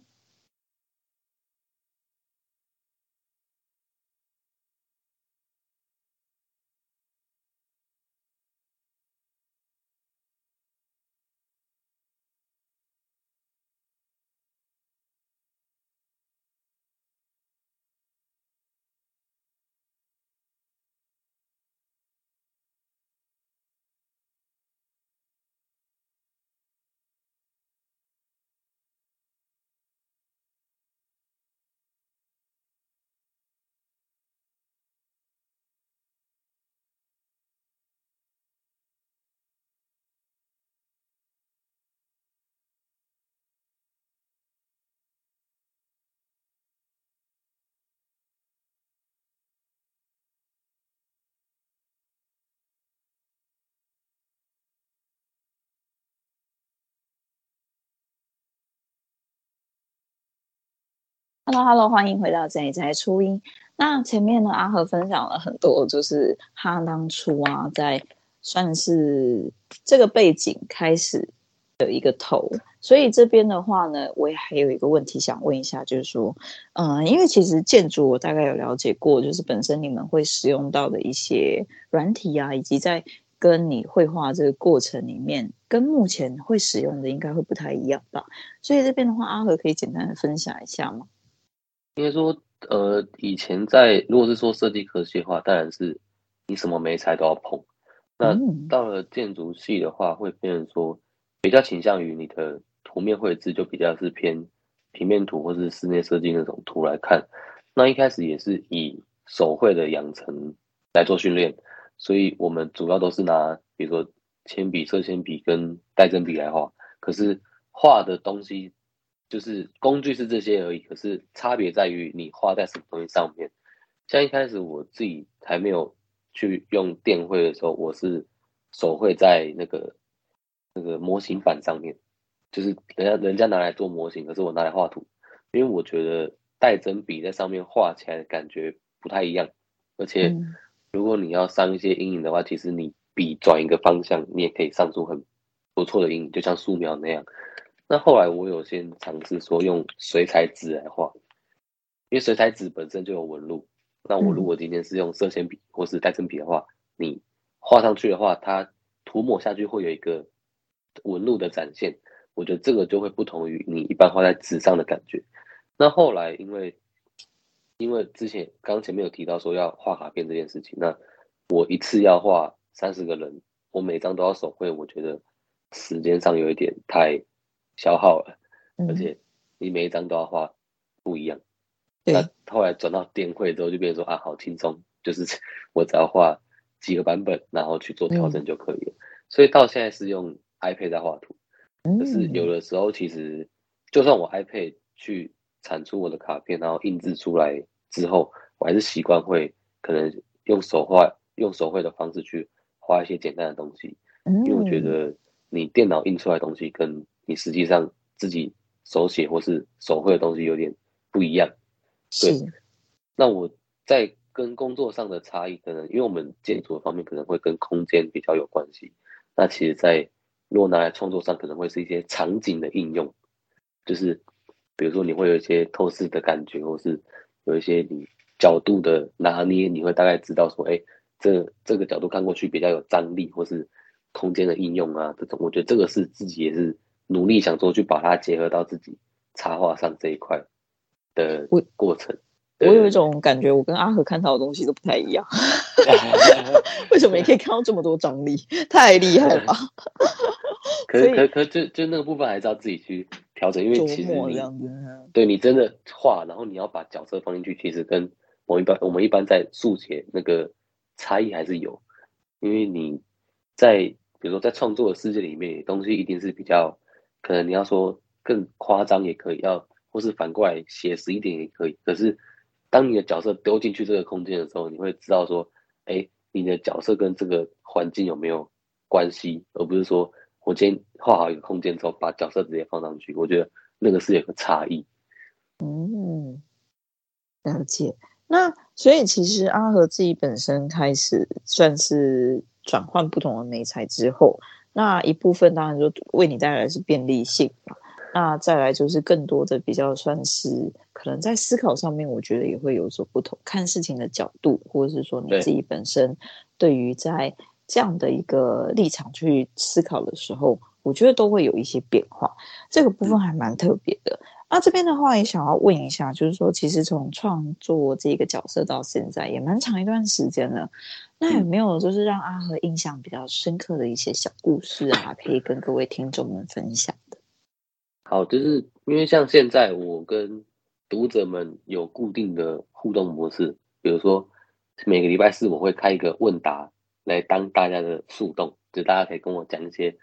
Hello Hello，欢迎回到这里，在初音。那前面呢，阿和分享了很多，就是他当初啊，在算是这个背景开始的一个头。所以这边的话呢，我也还有一个问题想问一下，就是说，嗯、因为其实建筑我大概有了解过，就是本身你们会使用到的一些软体啊，以及在跟你绘画这个过程里面，跟目前会使用的应该会不太一样吧？所以这边的话，阿和可以简单的分享一下吗？应该说，呃，以前在如果是说设计科系的话，当然是你什么媒材都要碰。那到了建筑系的话，会变成说比较倾向于你的。图面绘制就比较是偏平面图或是室内设计那种图来看，那一开始也是以手绘的养成来做训练，所以我们主要都是拿比如说铅笔、色铅笔跟带针笔来画，可是画的东西就是工具是这些而已，可是差别在于你画在什么东西上面。像一开始我自己还没有去用电绘的时候，我是手绘在那个那个模型板上面。就是人家人家拿来做模型，可是我拿来画图，因为我觉得带针笔在上面画起来的感觉不太一样，而且如果你要上一些阴影的话，其实你笔转一个方向，你也可以上出很不错的阴影，就像素描那样。那后来我有先尝试说用水彩纸来画，因为水彩纸本身就有纹路，那我如果今天是用色铅笔或是带针笔的话，你画上去的话，它涂抹下去会有一个纹路的展现。我觉得这个就会不同于你一般画在纸上的感觉。那后来因为因为之前刚刚前面有提到说要画卡片这件事情，那我一次要画三十个人，我每张都要手绘，我觉得时间上有一点太消耗了，而且你每一张都要画不一样。那后来转到电绘之后，就变成说啊，好轻松，就是我只要画几个版本，然后去做调整就可以了。所以到现在是用 iPad 在画图。就是有的时候，其实就算我 iPad 去产出我的卡片，然后印制出来之后，我还是习惯会可能用手画、用手绘的方式去画一些简单的东西，因为我觉得你电脑印出来的东西跟你实际上自己手写或是手绘的东西有点不一样。对，那我在跟工作上的差异，可能因为我们建筑的方面可能会跟空间比较有关系，那其实，在如果拿来创作上，可能会是一些场景的应用，就是比如说你会有一些透视的感觉，或是有一些你角度的拿捏，你会大概知道说，哎，这这个角度看过去比较有张力，或是空间的应用啊，这种，我觉得这个是自己也是努力想说去把它结合到自己插画上这一块的过程。我有一种感觉，我跟阿和看到的东西都不太一样。为什么你可以看到这么多张力？太厉害了吧！可是可可就就那个部分还是要自己去调整，因为其实你对你真的画，然后你要把角色放进去，其实跟我一般我们一般在速写那个差异还是有。因为你在比如说在创作的世界里面，东西一定是比较可能你要说更夸张也可以，要或是反过来写实一点也可以，可是。当你的角色丢进去这个空间的时候，你会知道说，哎，你的角色跟这个环境有没有关系，而不是说我今天画好一个空间之后，把角色直接放上去。我觉得那个是有个差异。嗯，了解。那所以其实阿和自己本身开始算是转换不同的媒材之后，那一部分当然就为你带来是便利性嘛。那再来就是更多的比较算是可能在思考上面，我觉得也会有所不同，看事情的角度，或者是说你自己本身对于在这样的一个立场去思考的时候，我觉得都会有一些变化。这个部分还蛮特别的。那这边的话也想要问一下，就是说其实从创作这个角色到现在也蛮长一段时间了，那有没有就是让阿和印象比较深刻的一些小故事啊，可以跟各位听众们分享的？好，就是因为像现在我跟读者们有固定的互动模式，比如说每个礼拜四我会开一个问答来当大家的树洞，就大家可以跟我讲一些，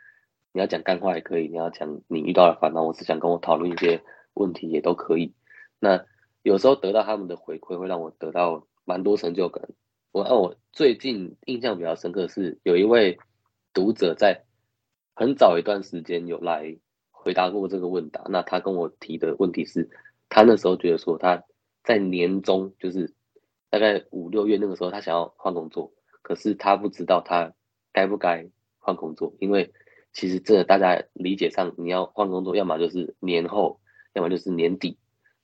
你要讲干话也可以，你要讲你遇到的烦恼，我是想跟我讨论一些问题也都可以。那有时候得到他们的回馈，会让我得到蛮多成就感。我按我最近印象比较深刻的是有一位读者在很早一段时间有来。回答过这个问答，那他跟我提的问题是，他那时候觉得说他在年中，就是大概五六月那个时候，他想要换工作，可是他不知道他该不该换工作，因为其实这大家理解上，你要换工作，要么就是年后，要么就是年底，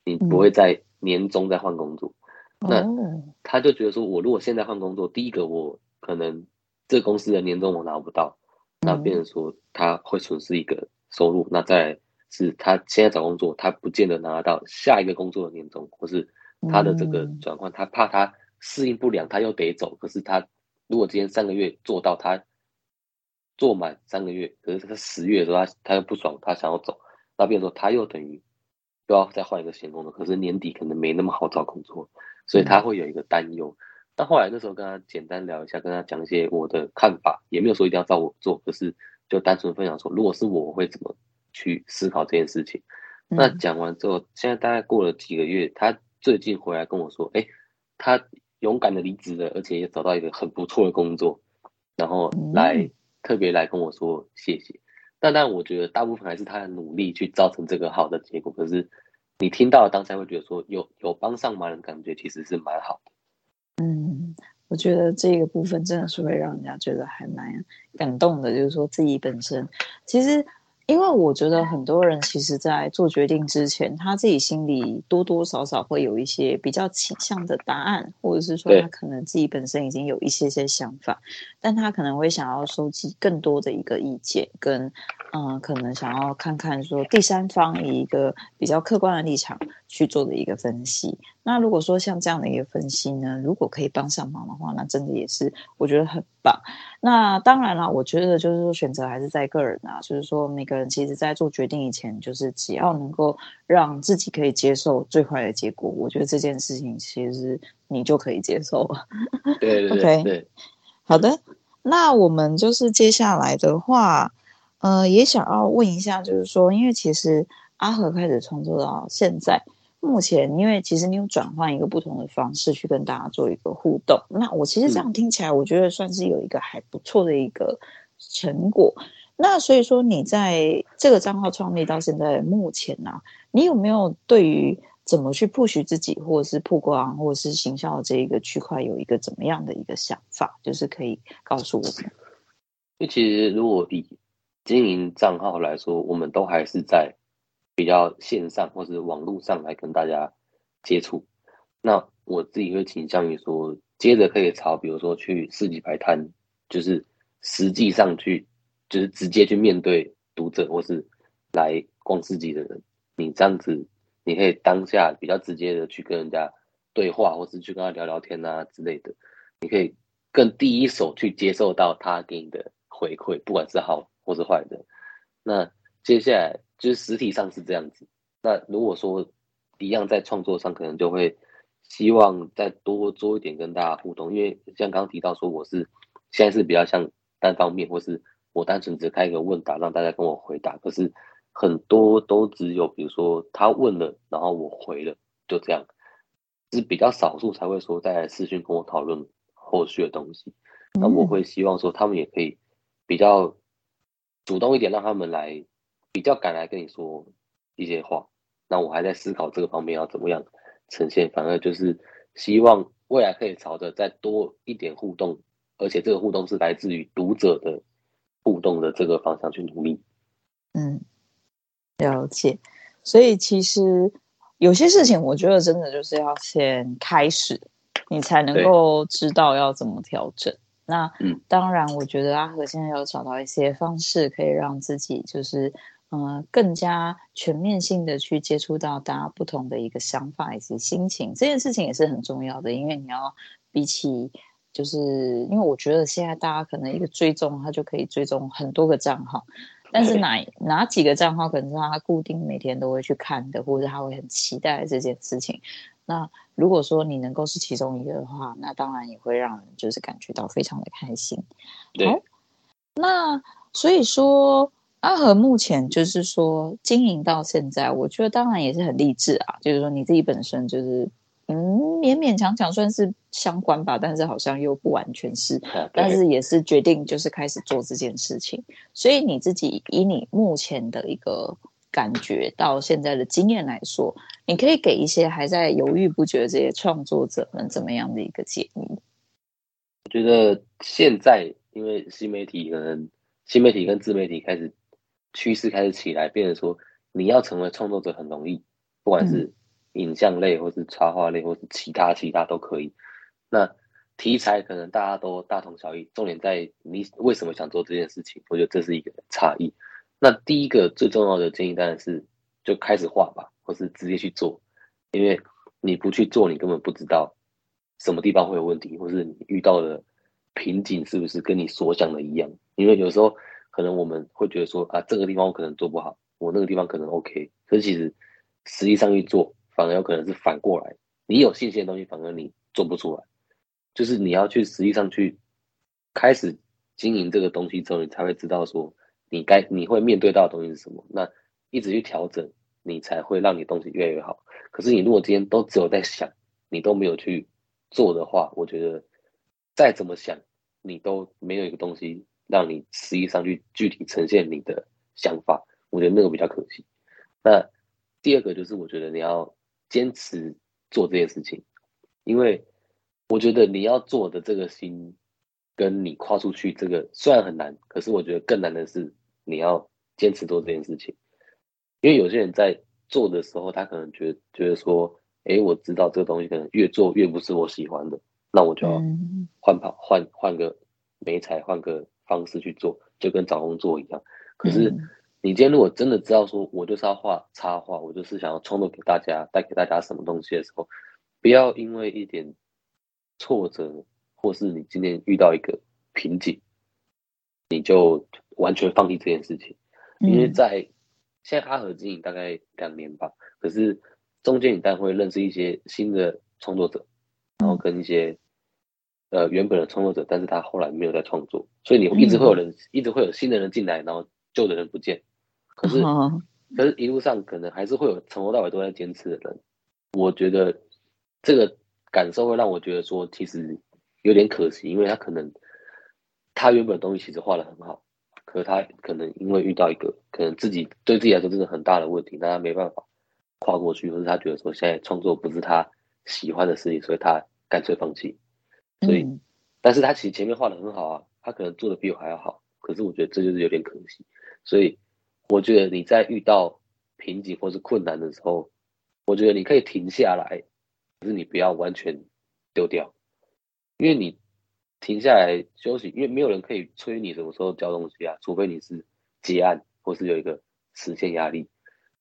你不会在年终再换工作。嗯、那他就觉得说，我如果现在换工作，第一个我可能这公司的年终我拿不到，那变成说他会损失一个收入，那再。是他现在找工作，他不见得拿得到下一个工作的年终，或是他的这个转换，他怕他适应不良，他又得走。可是他如果今天三个月做到，他做满三个月，可是他十月的时候他他又不爽，他想要走，那变成说他又等于又要再换一个新工作，可是年底可能没那么好找工作，所以他会有一个担忧。但后来那时候跟他简单聊一下，跟他讲一些我的看法，也没有说一定要照我做，可是就单纯分享说，如果是我，我会怎么。去思考这件事情。那讲完之后，嗯、现在大概过了几个月，他最近回来跟我说：“哎、欸，他勇敢的离职了，而且也找到一个很不错的工作，然后来、嗯、特别来跟我说谢谢。”但但我觉得大部分还是他的努力去造成这个好的结果。可是你听到当下会觉得说有有帮上忙的感觉，其实是蛮好的。嗯，我觉得这个部分真的是会让人家觉得还蛮感动的，就是说自己本身其实。因为我觉得很多人其实，在做决定之前，他自己心里多多少少会有一些比较倾向的答案，或者是说他可能自己本身已经有一些些想法，但他可能会想要收集更多的一个意见，跟嗯，可能想要看看说第三方以一个比较客观的立场去做的一个分析。那如果说像这样的一个分析呢，如果可以帮上忙的话，那真的也是我觉得很棒。那当然了，我觉得就是说选择还是在个人啊，就是说每个人其实在做决定以前，就是只要能够让自己可以接受最坏的结果，我觉得这件事情其实你就可以接受了。对对对，对，好的。那我们就是接下来的话，呃，也想要问一下，就是说，因为其实阿和开始创作到现在。目前，因为其实你有转换一个不同的方式去跟大家做一个互动，那我其实这样听起来，我觉得算是有一个还不错的一个成果。嗯、那所以说，你在这个账号创立到现在目前呢、啊，你有没有对于怎么去 push 自己，或者是曝光，或者是行销这一个区块，有一个怎么样的一个想法？就是可以告诉我们。因为其实如果以经营账号来说，我们都还是在。比较线上或是网络上来跟大家接触，那我自己会倾向于说，接着可以朝比如说去市集摆摊，就是实际上去，就是直接去面对读者或是来逛市集的人，你这样子，你可以当下比较直接的去跟人家对话，或是去跟他聊聊天啊之类的，你可以更第一手去接受到他给你的回馈，不管是好或是坏的。那接下来。就是实体上是这样子，那如果说一样在创作上，可能就会希望再多做一点跟大家互动，因为像刚刚提到说，我是现在是比较像单方面，或是我单纯只开一个问答让大家跟我回答，可是很多都只有比如说他问了，然后我回了，就这样，是比较少数才会说在私讯跟我讨论后续的东西。那我会希望说他们也可以比较主动一点，让他们来。比较敢来跟你说一些话，那我还在思考这个方面要怎么样呈现。反而就是希望未来可以朝着再多一点互动，而且这个互动是来自于读者的互动的这个方向去努力。嗯，了解。所以其实有些事情，我觉得真的就是要先开始，你才能够知道要怎么调整。那嗯，当然，我觉得阿和现在有找到一些方式，可以让自己就是。呃，更加全面性的去接触到大家不同的一个想法以及心情，这件事情也是很重要的。因为你要比起，就是因为我觉得现在大家可能一个追踪，他就可以追踪很多个账号，但是哪哪几个账号可能是他固定每天都会去看的，或者他会很期待这件事情。那如果说你能够是其中一个的话，那当然也会让人就是感觉到非常的开心。对，好，那所以说。阿和目前就是说经营到现在，我觉得当然也是很励志啊。就是说你自己本身就是嗯勉勉强强算是相关吧，但是好像又不完全是。但是也是决定就是开始做这件事情。所以你自己以你目前的一个感觉到现在的经验来说，你可以给一些还在犹豫不决的这些创作者们怎么样的一个建议？我觉得现在因为新媒体可能新媒体跟自媒体开始趋势开始起来，变成说你要成为创作者很容易，不管是影像类或是插画类或是其他其他都可以。那题材可能大家都大同小异，重点在你为什么想做这件事情。我觉得这是一个差异。那第一个最重要的建议当然是就开始画吧，或是直接去做，因为你不去做，你根本不知道什么地方会有问题，或是你遇到的瓶颈是不是跟你所想的一样。因为有时候可能我们会觉得说啊，这个地方我可能做不好，我那个地方可能 OK，可是其实实际上去做，反而有可能是反过来，你有信心的东西，反而你做不出来。就是你要去实际上去开始经营这个东西之后，你才会知道说你该你会面对到的东西是什么。那一直去调整，你才会让你东西越来越好。可是你如果今天都只有在想，你都没有去做的话，我觉得再怎么想，你都没有一个东西让你实际上去具体呈现你的想法。我觉得那个比较可惜。那第二个就是我觉得你要坚持做这件事情，因为。我觉得你要做的这个心，跟你跨出去这个虽然很难，可是我觉得更难的是你要坚持做这件事情。因为有些人在做的时候，他可能觉得觉得说，哎，我知道这个东西可能越做越不是我喜欢的，那我就要换跑换换个媒材，换个方式去做，就跟找工作一样。可是你今天如果真的知道说，我就是要画插画，我就是想要创作给大家，带给大家什么东西的时候，不要因为一点。挫折，或是你今天遇到一个瓶颈，你就完全放弃这件事情。因为在现在阿和经营大概两年吧，可是中间你当然会认识一些新的创作者，然后跟一些呃原本的创作者，但是他后来没有在创作，所以你一直会有人，一直会有新的人进来，然后旧的人不见。可是，可是一路上可能还是会有从头到尾都在坚持的人。我觉得这个。感受会让我觉得说，其实有点可惜，因为他可能他原本的东西其实画的很好，可是他可能因为遇到一个可能自己对自己来说真的很大的问题，那他没办法跨过去，或者他觉得说现在创作不是他喜欢的事情，所以他干脆放弃。所以，嗯、但是他其实前面画的很好啊，他可能做的比我还要好，可是我觉得这就是有点可惜。所以，我觉得你在遇到瓶颈或是困难的时候，我觉得你可以停下来。可是你不要完全丢掉，因为你停下来休息，因为没有人可以催你什么时候交东西啊，除非你是结案或是有一个时间压力，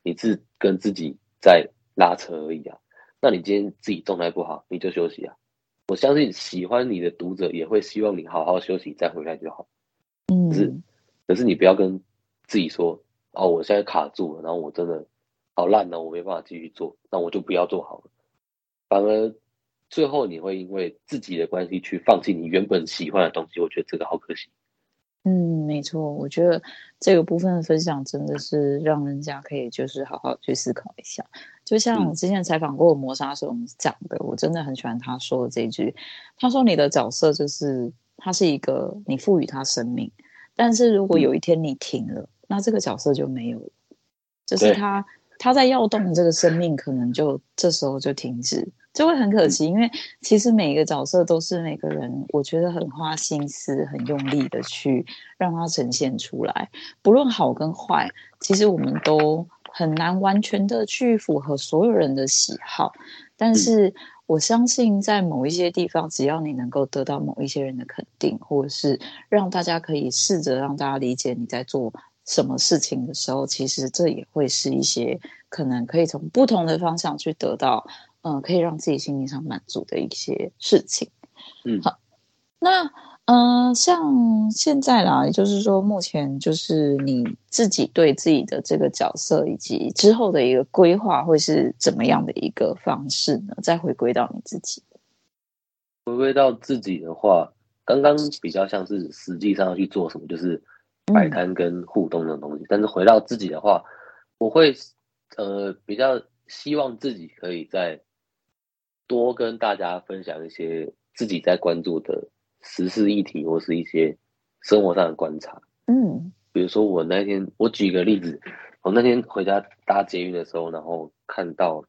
你是跟自己在拉扯而已啊。那你今天自己状态不好，你就休息啊。我相信喜欢你的读者也会希望你好好休息再回来就好。嗯，可是可是你不要跟自己说哦，我现在卡住了，然后我真的好烂哦，我没办法继续做，那我就不要做好了。反而最后你会因为自己的关系去放弃你原本喜欢的东西，我觉得这个好可惜。嗯，没错，我觉得这个部分的分享真的是让人家可以就是好好去思考一下。就像我之前采访过磨砂时我们讲的，我真的很喜欢他说的这句，他说你的角色就是他是一个你赋予他生命，但是如果有一天你停了，那这个角色就没有了，就是他他在要动的这个生命可能就这时候就停止。就会很可惜，因为其实每一个角色都是每个人，我觉得很花心思、很用力的去让它呈现出来。不论好跟坏，其实我们都很难完全的去符合所有人的喜好。但是我相信，在某一些地方，只要你能够得到某一些人的肯定，或者是让大家可以试着让大家理解你在做什么事情的时候，其实这也会是一些可能可以从不同的方向去得到。嗯、呃，可以让自己心理上满足的一些事情。嗯，好，那嗯、呃，像现在啦，也就是说，目前就是你自己对自己的这个角色以及之后的一个规划，会是怎么样的一个方式呢？再回归到你自己，回归到自己的话，刚刚比较像是实际上要去做什么，就是摆摊跟互动的东西。嗯、但是回到自己的话，我会呃比较希望自己可以再。多跟大家分享一些自己在关注的时事议题，或是一些生活上的观察。嗯，比如说我那天，我举个例子，我那天回家搭捷运的时候，然后看到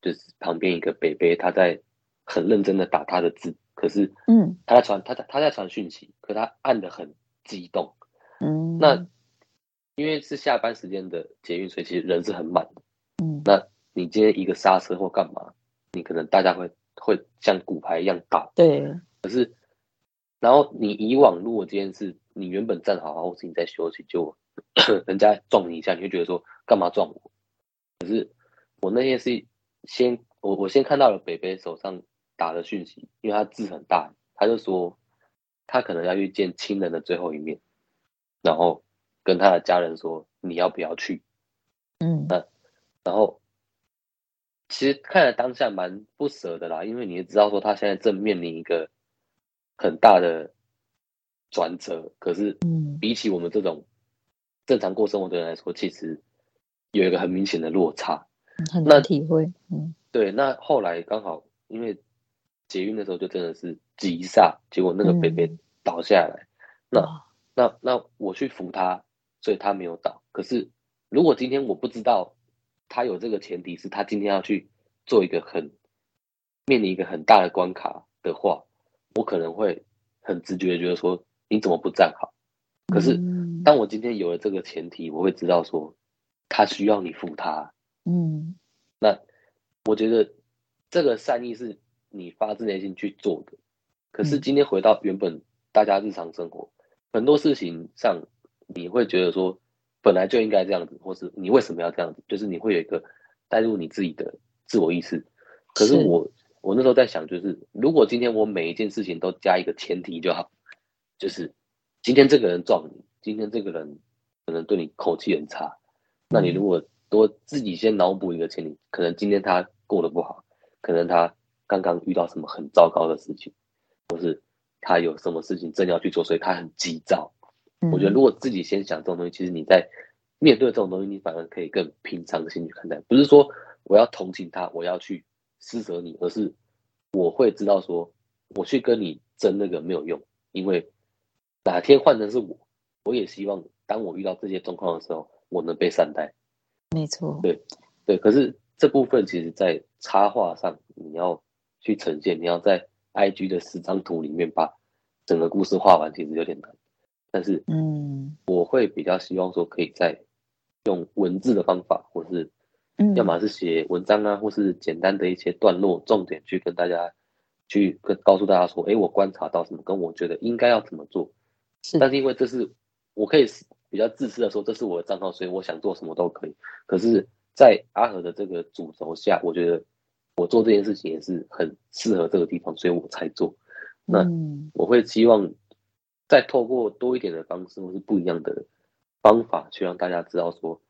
就是旁边一个北北他在很认真的打他的字，可是嗯，他在传他在他在传讯息，可他按的很激动，嗯，那因为是下班时间的捷运，所以其实人是很满的，嗯，那你今天一个刹车或干嘛，你可能大家会会像骨牌一样打，对，可是然后你以往如果这件事你原本站好，或是你在休息就。人家撞你一下，你会觉得说干嘛撞我？可是我那天是先我我先看到了北北手上打的讯息，因为他字很大，他就说他可能要去见亲人的最后一面，然后跟他的家人说你要不要去？嗯，那然后其实看了当下蛮不舍的啦，因为你也知道说他现在正面临一个很大的转折，可是比起我们这种。正常过生活的人来说，其实有一个很明显的落差，很难体会。嗯，对。那后来刚好因为捷运的时候，就真的是急刹，结果那个北北倒下来。嗯、那那那我去扶他，所以他没有倒。可是如果今天我不知道他有这个前提是他今天要去做一个很面临一个很大的关卡的话，我可能会很直觉的觉得说，你怎么不站好？可是。嗯当我今天有了这个前提，我会知道说他需要你扶他。嗯，那我觉得这个善意是你发自内心去做的。可是今天回到原本大家日常生活，很多事情上你会觉得说本来就应该这样子，或是你为什么要这样子？就是你会有一个带入你自己的自我意识。可是我是我那时候在想，就是如果今天我每一件事情都加一个前提就好，就是今天这个人撞你。今天这个人可能对你口气很差，那你如果多自己先脑补一个前提，可能今天他过得不好，可能他刚刚遇到什么很糟糕的事情，或是他有什么事情正要去做，所以他很急躁。我觉得如果自己先想这种东西，其实你在面对这种东西，你反而可以更平常心去看待。不是说我要同情他，我要去施舍你，而是我会知道说，我去跟你争那个没有用，因为哪天换成是我。我也希望，当我遇到这些状况的时候，我能被善待。没错，对对。可是这部分其实，在插画上，你要去呈现，你要在 IG 的十张图里面把整个故事画完，其实有点难。但是，嗯，我会比较希望说，可以在用文字的方法，或是，要么是写文章啊，或是简单的一些段落，重点去跟大家去跟告诉大家说，哎，我观察到什么，跟我觉得应该要怎么做。是，但是因为这是。我可以比较自私的说，这是我的账号，所以我想做什么都可以。可是，在阿和的这个主轴下，我觉得我做这件事情也是很适合这个地方，所以我才做。那我会希望再透过多一点的方式，或是不一样的方法，去让大家知道说，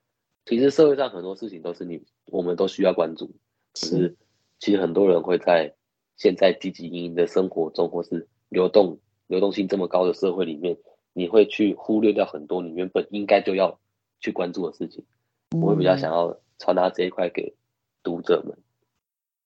其实社会上很多事情都是你我们都需要关注。可是，其实很多人会在现在汲汲营营的生活中，或是流动流动性这么高的社会里面。你会去忽略掉很多你原本应该就要去关注的事情，嗯、我会比较想要传达这一块给读者们。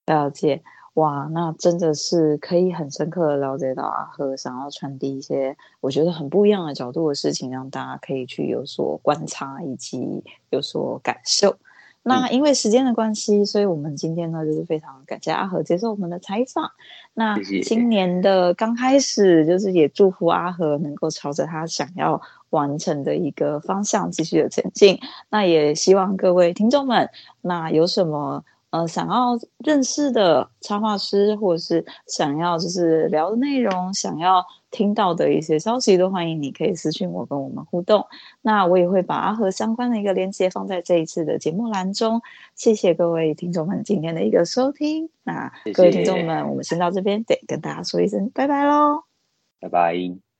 了解，哇，那真的是可以很深刻的了解到阿和想要传递一些我觉得很不一样的角度的事情，让大家可以去有所观察以及有所感受。那因为时间的关系，所以我们今天呢，就是非常感谢阿和接受我们的采访。那今年的刚开始，就是也祝福阿和能够朝着他想要完成的一个方向继续的前进。那也希望各位听众们，那有什么？呃，想要认识的插画师，或者是想要就是聊的内容，想要听到的一些消息，都欢迎你可以私信我，跟我们互动。那我也会把阿和相关的一个连接放在这一次的节目栏中。谢谢各位听众们今天的一个收听。那各位听众们，我们先到这边，得跟大家说一声拜拜喽，拜拜。